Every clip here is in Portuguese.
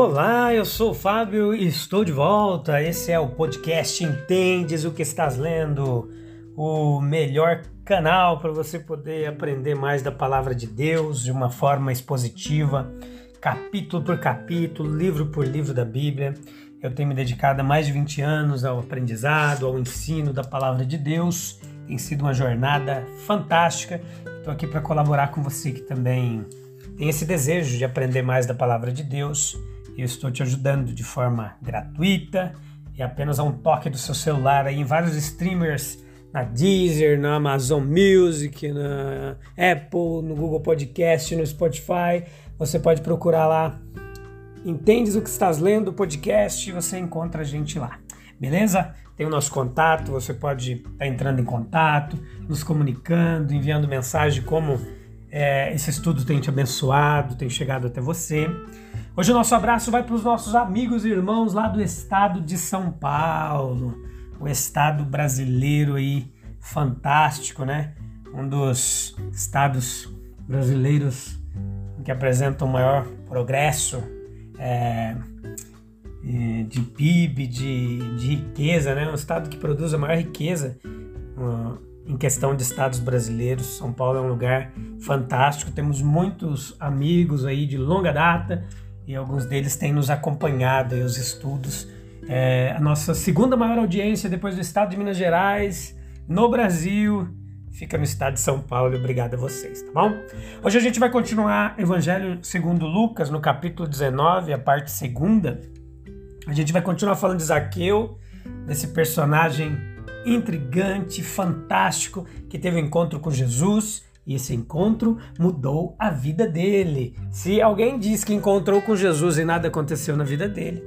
Olá, eu sou o Fábio e estou de volta. Esse é o podcast Entendes o que estás lendo, o melhor canal para você poder aprender mais da palavra de Deus de uma forma expositiva, capítulo por capítulo, livro por livro da Bíblia. Eu tenho me dedicado há mais de 20 anos ao aprendizado, ao ensino da palavra de Deus. Tem sido uma jornada fantástica. Estou aqui para colaborar com você que também tem esse desejo de aprender mais da palavra de Deus eu estou te ajudando de forma gratuita e apenas a um toque do seu celular aí em vários streamers na Deezer, na Amazon Music, na Apple, no Google Podcast, no Spotify. Você pode procurar lá. Entendes o que estás lendo? Podcast, você encontra a gente lá. Beleza? Tem o nosso contato, você pode estar tá entrando em contato, nos comunicando, enviando mensagem como é, esse estudo tem te abençoado, tem chegado até você. Hoje o nosso abraço vai para os nossos amigos e irmãos lá do estado de São Paulo, o estado brasileiro aí fantástico, né? Um dos estados brasileiros que apresentam maior progresso é, de PIB, de, de, riqueza, né? Um estado que produz a maior riqueza em questão de estados brasileiros. São Paulo é um lugar fantástico. Temos muitos amigos aí de longa data e alguns deles têm nos acompanhado em os estudos. É, a nossa segunda maior audiência depois do estado de Minas Gerais, no Brasil, fica no estado de São Paulo. Obrigado a vocês, tá bom? Hoje a gente vai continuar Evangelho segundo Lucas, no capítulo 19, a parte segunda. A gente vai continuar falando de Zaqueu, desse personagem intrigante, fantástico, que teve um encontro com Jesus e esse encontro mudou a vida dele. Se alguém diz que encontrou com Jesus e nada aconteceu na vida dele,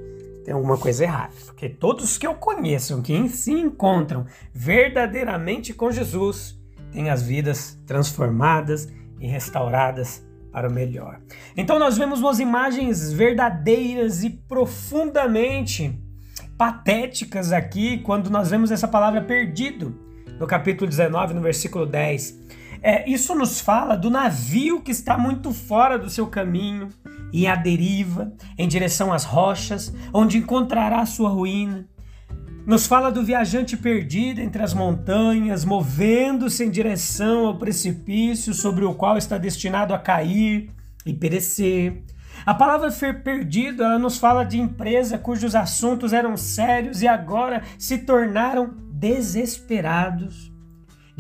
tem alguma coisa errada. Porque todos que eu conheço que se encontram verdadeiramente com Jesus têm as vidas transformadas e restauradas para o melhor. Então nós vemos umas imagens verdadeiras e profundamente patéticas aqui quando nós vemos essa palavra perdido no capítulo 19, no versículo 10. É, isso nos fala do navio que está muito fora do seu caminho e à deriva, em direção às rochas, onde encontrará sua ruína. Nos fala do viajante perdido entre as montanhas, movendo-se em direção ao precipício sobre o qual está destinado a cair e perecer. A palavra ser perdido, ela nos fala de empresa cujos assuntos eram sérios e agora se tornaram desesperados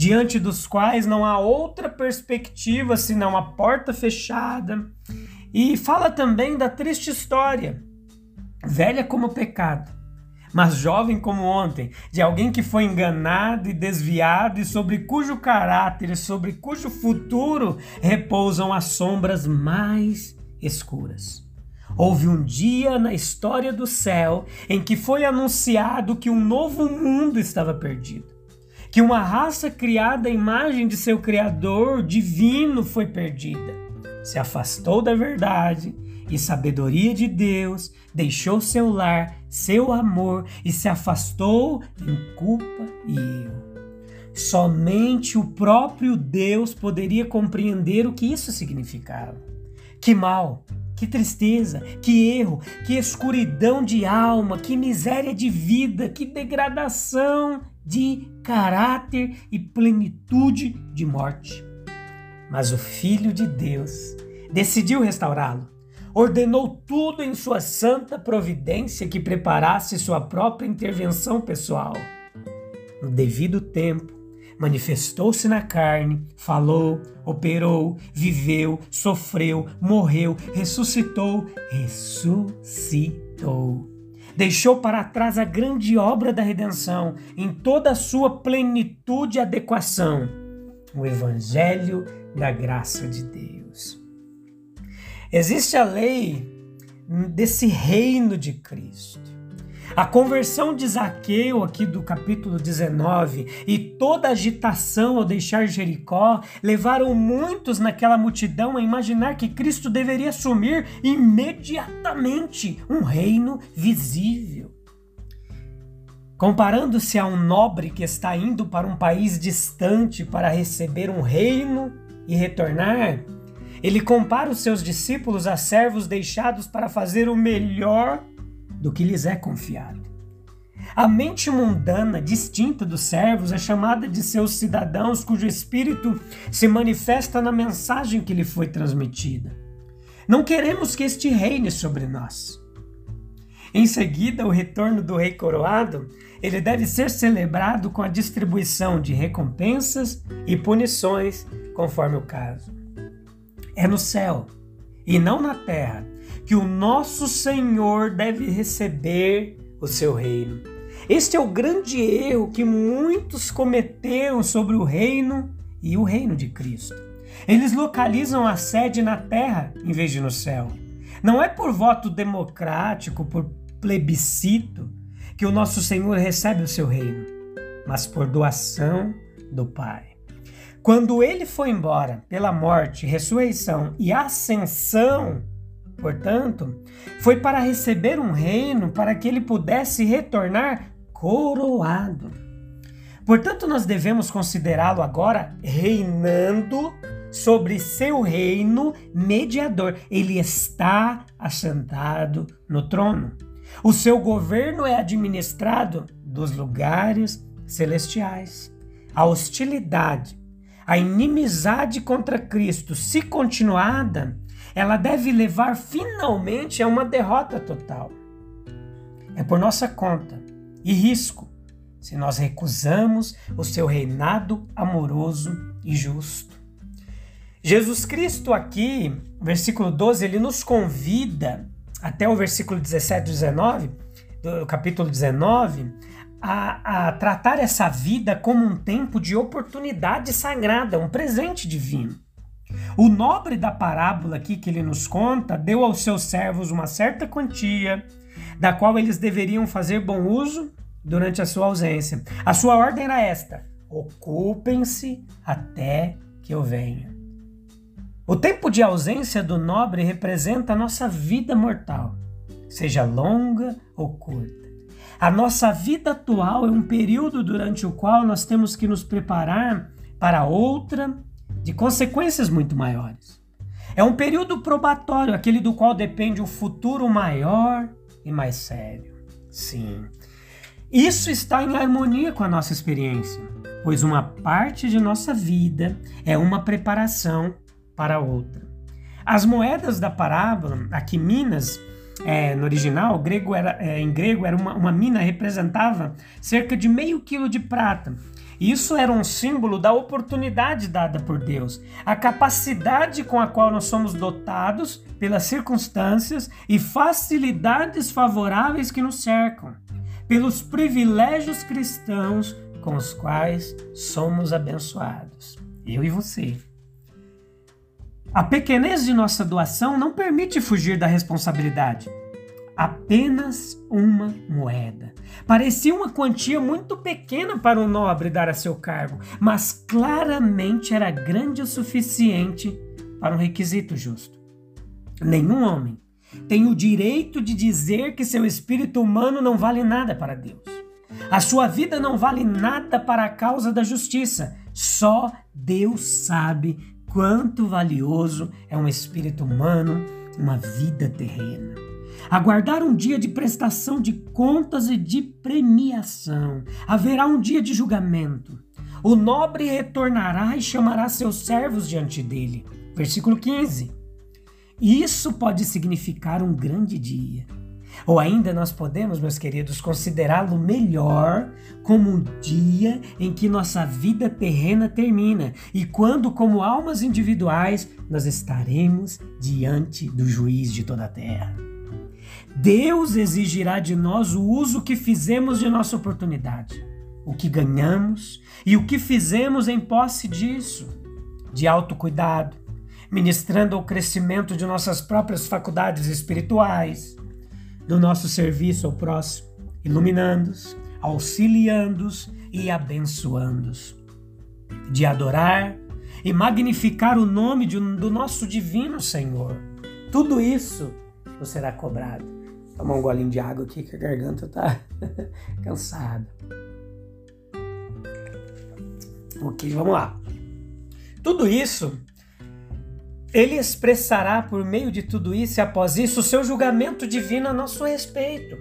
diante dos quais não há outra perspectiva senão a porta fechada. E fala também da triste história, velha como pecado, mas jovem como ontem, de alguém que foi enganado e desviado e sobre cujo caráter e sobre cujo futuro repousam as sombras mais escuras. Houve um dia na história do céu em que foi anunciado que um novo mundo estava perdido que uma raça criada à imagem de seu Criador divino foi perdida. Se afastou da verdade e sabedoria de Deus, deixou seu lar, seu amor e se afastou em culpa e erro. Somente o próprio Deus poderia compreender o que isso significava. Que mal, que tristeza, que erro, que escuridão de alma, que miséria de vida, que degradação de caráter e plenitude de morte. Mas o Filho de Deus decidiu restaurá-lo. Ordenou tudo em sua santa providência que preparasse sua própria intervenção pessoal. No devido tempo, manifestou-se na carne, falou, operou, viveu, sofreu, morreu, ressuscitou, ressuscitou deixou para trás a grande obra da redenção em toda a sua plenitude e adequação. o Evangelho da graça de Deus. Existe a lei desse reino de Cristo. A conversão de Zaqueu, aqui do capítulo 19, e toda agitação ao deixar Jericó levaram muitos naquela multidão a imaginar que Cristo deveria assumir imediatamente um reino visível. Comparando-se a um nobre que está indo para um país distante para receber um reino e retornar, ele compara os seus discípulos a servos deixados para fazer o melhor do que lhes é confiado. A mente mundana, distinta dos servos, é chamada de seus cidadãos cujo espírito se manifesta na mensagem que lhe foi transmitida. Não queremos que este reine sobre nós. Em seguida, o retorno do rei coroado, ele deve ser celebrado com a distribuição de recompensas e punições, conforme o caso. É no céu e não na terra que o nosso Senhor deve receber o seu reino. Este é o grande erro que muitos cometeram sobre o reino e o reino de Cristo. Eles localizam a sede na terra em vez de no céu. Não é por voto democrático, por plebiscito, que o nosso Senhor recebe o seu reino, mas por doação do Pai. Quando ele foi embora pela morte, ressurreição e ascensão, portanto, foi para receber um reino para que ele pudesse retornar coroado. Portanto, nós devemos considerá-lo agora reinando sobre seu reino mediador. Ele está assentado no trono. O seu governo é administrado dos lugares celestiais. A hostilidade a inimizade contra Cristo, se continuada, ela deve levar finalmente a uma derrota total. É por nossa conta e risco se nós recusamos o seu reinado amoroso e justo. Jesus Cristo aqui, versículo 12, ele nos convida até o versículo 17 e 19, do capítulo 19, a, a tratar essa vida como um tempo de oportunidade sagrada, um presente divino. O nobre da parábola aqui que ele nos conta deu aos seus servos uma certa quantia, da qual eles deveriam fazer bom uso durante a sua ausência. A sua ordem era esta: ocupem-se até que eu venha. O tempo de ausência do nobre representa a nossa vida mortal, seja longa ou curta. A nossa vida atual é um período durante o qual nós temos que nos preparar para outra de consequências muito maiores. É um período probatório, aquele do qual depende o futuro maior e mais sério. Sim. Isso está em harmonia com a nossa experiência, pois uma parte de nossa vida é uma preparação para outra. As moedas da parábola, aqui Minas, é, no original, grego era, é, em grego, era uma, uma mina representava cerca de meio quilo de prata. Isso era um símbolo da oportunidade dada por Deus, a capacidade com a qual nós somos dotados pelas circunstâncias e facilidades favoráveis que nos cercam, pelos privilégios cristãos com os quais somos abençoados. Eu e você. A pequenez de nossa doação não permite fugir da responsabilidade. Apenas uma moeda. Parecia uma quantia muito pequena para um nobre dar a seu cargo, mas claramente era grande o suficiente para um requisito justo. Nenhum homem tem o direito de dizer que seu espírito humano não vale nada para Deus. A sua vida não vale nada para a causa da justiça. Só Deus sabe quanto valioso é um espírito humano, uma vida terrena. Aguardar um dia de prestação de contas e de premiação. Haverá um dia de julgamento. O nobre retornará e chamará seus servos diante dele. Versículo 15. Isso pode significar um grande dia. Ou ainda nós podemos, meus queridos, considerá-lo melhor como um dia em que nossa vida terrena termina e quando, como almas individuais, nós estaremos diante do juiz de toda a terra. Deus exigirá de nós o uso que fizemos de nossa oportunidade. o que ganhamos e o que fizemos em posse disso, de autocuidado, ministrando ao crescimento de nossas próprias faculdades espirituais, do nosso serviço ao próximo, iluminando-os, auxiliando-os e abençoando-os, de adorar e magnificar o nome de, do nosso divino Senhor. Tudo isso nos será cobrado. Tomar um golinho de água aqui que a garganta tá cansada. Ok, vamos lá. Tudo isso ele expressará por meio de tudo isso e após isso o seu julgamento divino a nosso respeito.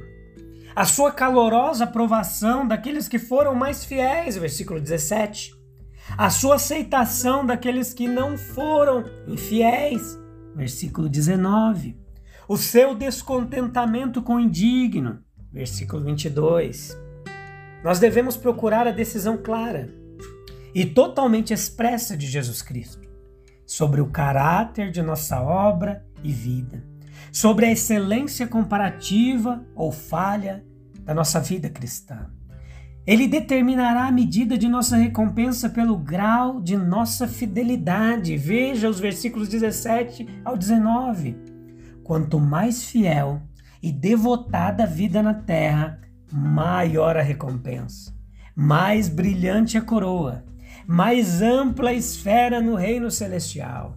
A sua calorosa aprovação daqueles que foram mais fiéis, versículo 17. A sua aceitação daqueles que não foram infiéis, versículo 19. O seu descontentamento com o indigno, versículo 22. Nós devemos procurar a decisão clara e totalmente expressa de Jesus Cristo sobre o caráter de nossa obra e vida, sobre a excelência comparativa ou falha da nossa vida cristã. Ele determinará a medida de nossa recompensa pelo grau de nossa fidelidade. Veja os versículos 17 ao 19. Quanto mais fiel e devotada a vida na terra, maior a recompensa, mais brilhante a coroa mais ampla esfera no reino celestial.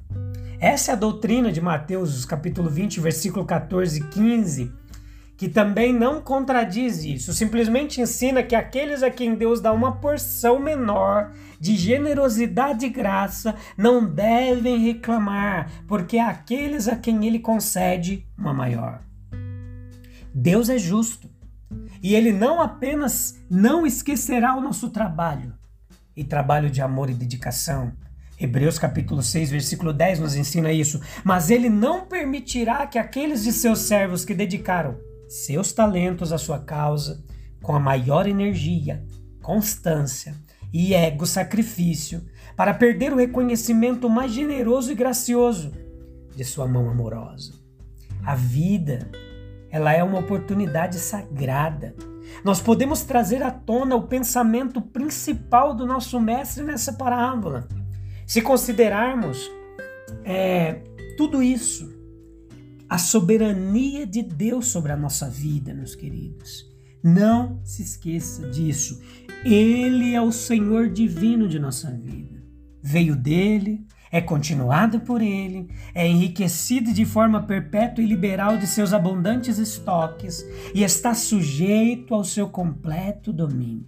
Essa é a doutrina de Mateus, capítulo 20, versículo 14 e 15, que também não contradiz isso, simplesmente ensina que aqueles a quem Deus dá uma porção menor de generosidade e graça não devem reclamar, porque é aqueles a quem ele concede uma maior. Deus é justo e ele não apenas não esquecerá o nosso trabalho, e trabalho de amor e dedicação. Hebreus capítulo 6, versículo 10 nos ensina isso. Mas ele não permitirá que aqueles de seus servos que dedicaram seus talentos à sua causa com a maior energia, constância e ego sacrifício para perder o reconhecimento mais generoso e gracioso de sua mão amorosa. A vida, ela é uma oportunidade sagrada nós podemos trazer à tona o pensamento principal do nosso mestre nessa parábola. Se considerarmos é, tudo isso, a soberania de Deus sobre a nossa vida, meus queridos. Não se esqueça disso. Ele é o Senhor divino de nossa vida. Veio dele, é continuado por ele, é enriquecido de forma perpétua e liberal de seus abundantes estoques e está sujeito ao seu completo domínio.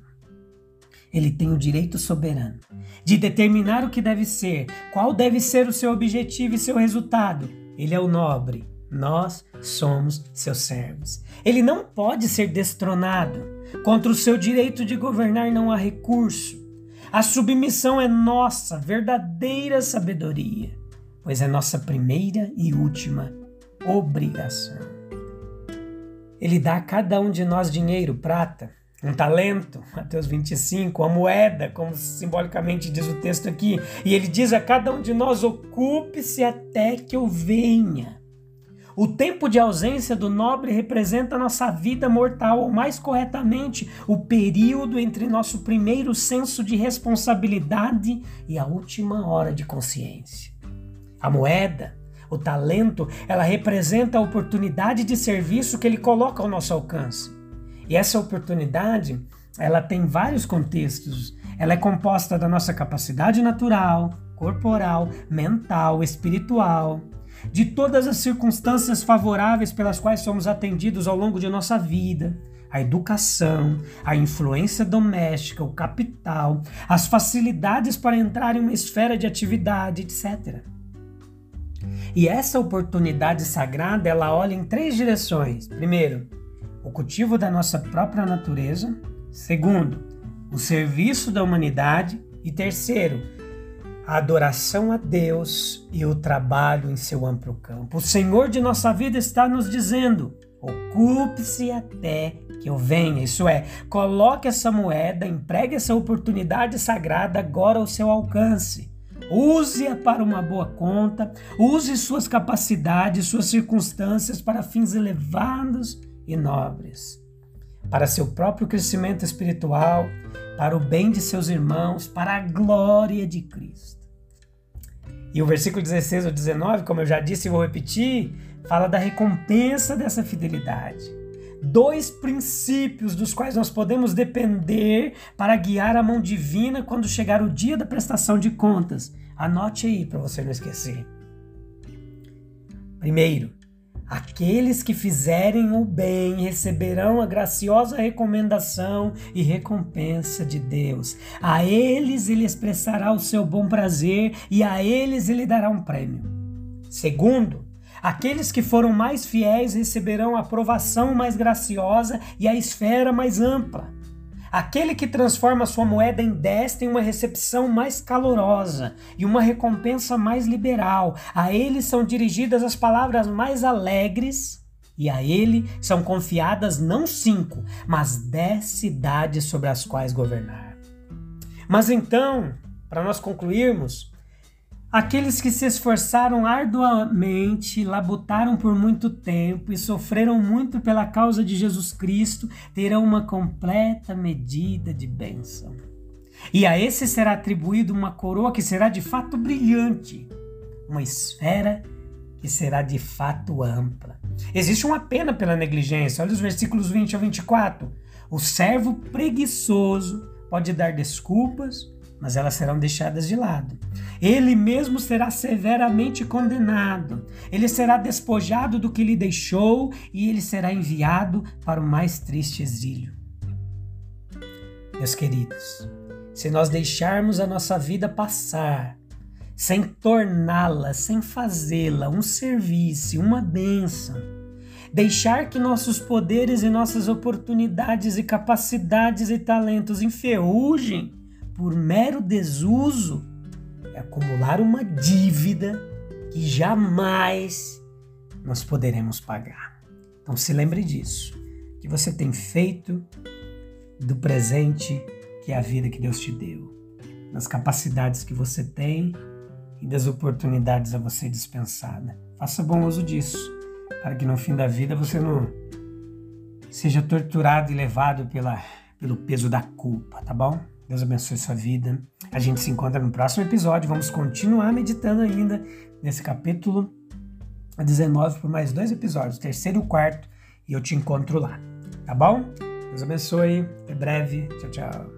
Ele tem o direito soberano de determinar o que deve ser, qual deve ser o seu objetivo e seu resultado. Ele é o nobre, nós somos seus servos. Ele não pode ser destronado. Contra o seu direito de governar não há recurso. A submissão é nossa verdadeira sabedoria, pois é nossa primeira e última obrigação. Ele dá a cada um de nós dinheiro, prata, um talento, Mateus 25, a moeda, como simbolicamente diz o texto aqui, e ele diz a cada um de nós: ocupe-se até que eu venha. O tempo de ausência do nobre representa nossa vida mortal, ou mais corretamente, o período entre nosso primeiro senso de responsabilidade e a última hora de consciência. A moeda, o talento, ela representa a oportunidade de serviço que ele coloca ao nosso alcance. E essa oportunidade, ela tem vários contextos. Ela é composta da nossa capacidade natural, corporal, mental, espiritual, de todas as circunstâncias favoráveis pelas quais somos atendidos ao longo de nossa vida, a educação, a influência doméstica, o capital, as facilidades para entrar em uma esfera de atividade, etc. E essa oportunidade sagrada, ela olha em três direções. Primeiro, o cultivo da nossa própria natureza. Segundo, o serviço da humanidade. E terceiro, a adoração a Deus e o trabalho em seu amplo campo. O Senhor de nossa vida está nos dizendo: ocupe-se até que eu venha. Isso é, coloque essa moeda, empregue essa oportunidade sagrada agora ao seu alcance. Use-a para uma boa conta, use suas capacidades, suas circunstâncias para fins elevados e nobres. para seu próprio crescimento espiritual, para o bem de seus irmãos, para a glória de Cristo. E o versículo 16 ou 19, como eu já disse e vou repetir, fala da recompensa dessa fidelidade. Dois princípios dos quais nós podemos depender para guiar a mão divina quando chegar o dia da prestação de contas. Anote aí para você não esquecer. Primeiro, Aqueles que fizerem o bem receberão a graciosa recomendação e recompensa de Deus. A eles ele expressará o seu bom prazer e a eles ele dará um prêmio. Segundo, aqueles que foram mais fiéis receberão a aprovação mais graciosa e a esfera mais ampla. Aquele que transforma sua moeda em 10 tem uma recepção mais calorosa e uma recompensa mais liberal. A ele são dirigidas as palavras mais alegres e a ele são confiadas não cinco, mas dez cidades sobre as quais governar. Mas então, para nós concluirmos, Aqueles que se esforçaram arduamente, labutaram por muito tempo e sofreram muito pela causa de Jesus Cristo terão uma completa medida de bênção. E a esse será atribuído uma coroa que será de fato brilhante, uma esfera que será de fato ampla. Existe uma pena pela negligência. Olha os versículos 20 a 24. O servo preguiçoso pode dar desculpas mas elas serão deixadas de lado. Ele mesmo será severamente condenado. Ele será despojado do que lhe deixou e ele será enviado para o mais triste exílio. Meus queridos, se nós deixarmos a nossa vida passar, sem torná-la, sem fazê-la um serviço, uma bênção, deixar que nossos poderes e nossas oportunidades e capacidades e talentos enferrujem, por mero desuso é acumular uma dívida que jamais nós poderemos pagar. Então se lembre disso, que você tem feito do presente que é a vida que Deus te deu, das capacidades que você tem e das oportunidades a você dispensada. Faça bom uso disso, para que no fim da vida você não seja torturado e levado pela, pelo peso da culpa, tá bom? Deus abençoe sua vida. A gente se encontra no próximo episódio. Vamos continuar meditando ainda nesse capítulo 19 por mais dois episódios, terceiro e quarto, e eu te encontro lá. Tá bom? Deus abençoe. Até breve. Tchau, tchau.